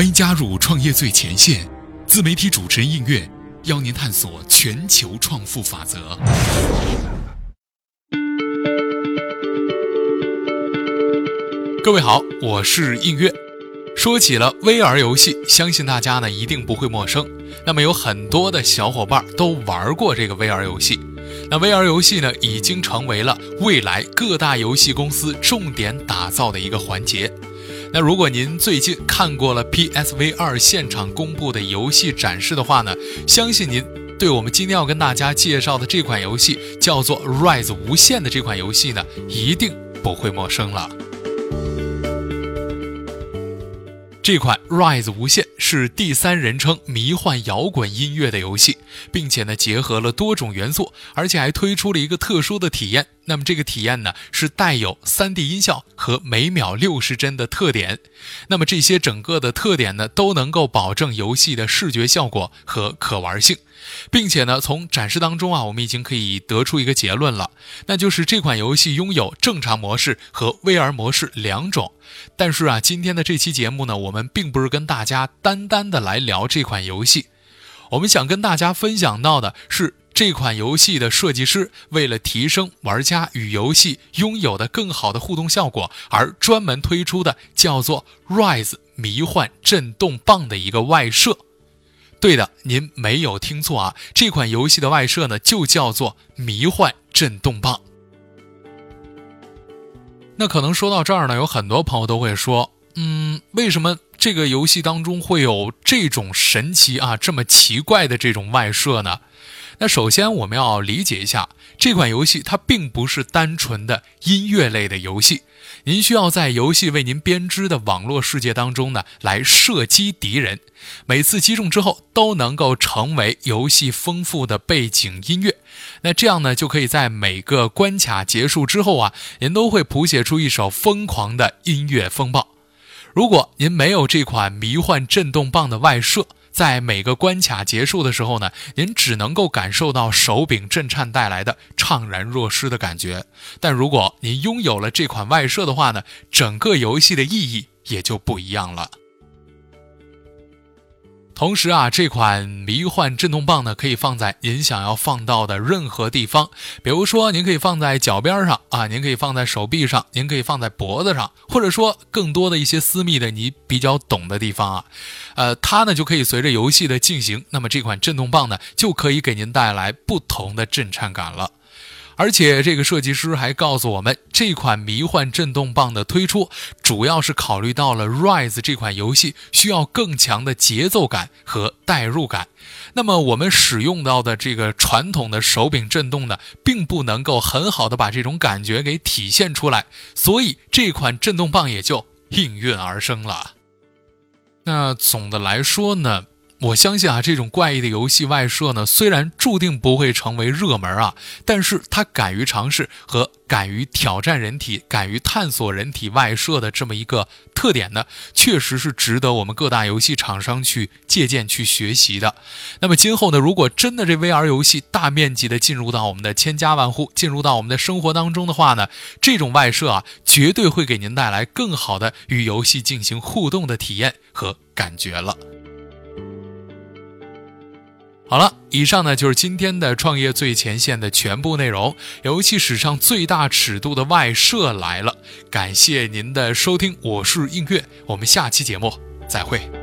欢迎加入创业最前线，自媒体主持人应月邀您探索全球创富法则。各位好，我是应月。说起了 VR 游戏，相信大家呢一定不会陌生。那么有很多的小伙伴都玩过这个 VR 游戏。那 VR 游戏呢，已经成为了未来各大游戏公司重点打造的一个环节。那如果您最近看过了 PSV 二现场公布的游戏展示的话呢，相信您对我们今天要跟大家介绍的这款游戏叫做 Rise 无限的这款游戏呢，一定不会陌生了。这款 Rise 无限是第三人称迷幻摇滚音乐的游戏，并且呢结合了多种元素，而且还推出了一个特殊的体验。那么这个体验呢是带有 3D 音效和每秒60帧的特点。那么这些整个的特点呢都能够保证游戏的视觉效果和可玩性，并且呢从展示当中啊我们已经可以得出一个结论了，那就是这款游戏拥有正常模式和 VR 模式两种。但是啊今天的这期节目呢我们。并不是跟大家单单的来聊这款游戏，我们想跟大家分享到的是这款游戏的设计师为了提升玩家与游戏拥有的更好的互动效果而专门推出的叫做 Rise 迷幻震动棒的一个外设。对的，您没有听错啊，这款游戏的外设呢就叫做迷幻震动棒。那可能说到这儿呢，有很多朋友都会说，嗯，为什么？这个游戏当中会有这种神奇啊，这么奇怪的这种外设呢？那首先我们要理解一下，这款游戏它并不是单纯的音乐类的游戏。您需要在游戏为您编织的网络世界当中呢，来射击敌人。每次击中之后，都能够成为游戏丰富的背景音乐。那这样呢，就可以在每个关卡结束之后啊，您都会谱写出一首疯狂的音乐风暴。如果您没有这款迷幻震动棒的外设，在每个关卡结束的时候呢，您只能够感受到手柄震颤带来的怅然若失的感觉。但如果您拥有了这款外设的话呢，整个游戏的意义也就不一样了。同时啊，这款迷幻震动棒呢，可以放在您想要放到的任何地方。比如说，您可以放在脚边上啊，您可以放在手臂上，您可以放在脖子上，或者说更多的一些私密的你比较懂的地方啊。呃，它呢就可以随着游戏的进行，那么这款震动棒呢就可以给您带来不同的震颤感了。而且这个设计师还告诉我们，这款迷幻震动棒的推出，主要是考虑到了 Rise 这款游戏需要更强的节奏感和代入感。那么我们使用到的这个传统的手柄震动呢，并不能够很好的把这种感觉给体现出来，所以这款震动棒也就应运而生了。那总的来说呢？我相信啊，这种怪异的游戏外设呢，虽然注定不会成为热门啊，但是它敢于尝试和敢于挑战人体、敢于探索人体外设的这么一个特点呢，确实是值得我们各大游戏厂商去借鉴、去学习的。那么今后呢，如果真的这 VR 游戏大面积的进入到我们的千家万户、进入到我们的生活当中的话呢，这种外设啊，绝对会给您带来更好的与游戏进行互动的体验和感觉了。好了，以上呢就是今天的创业最前线的全部内容。游戏史上最大尺度的外设来了，感谢您的收听，我是映月，我们下期节目再会。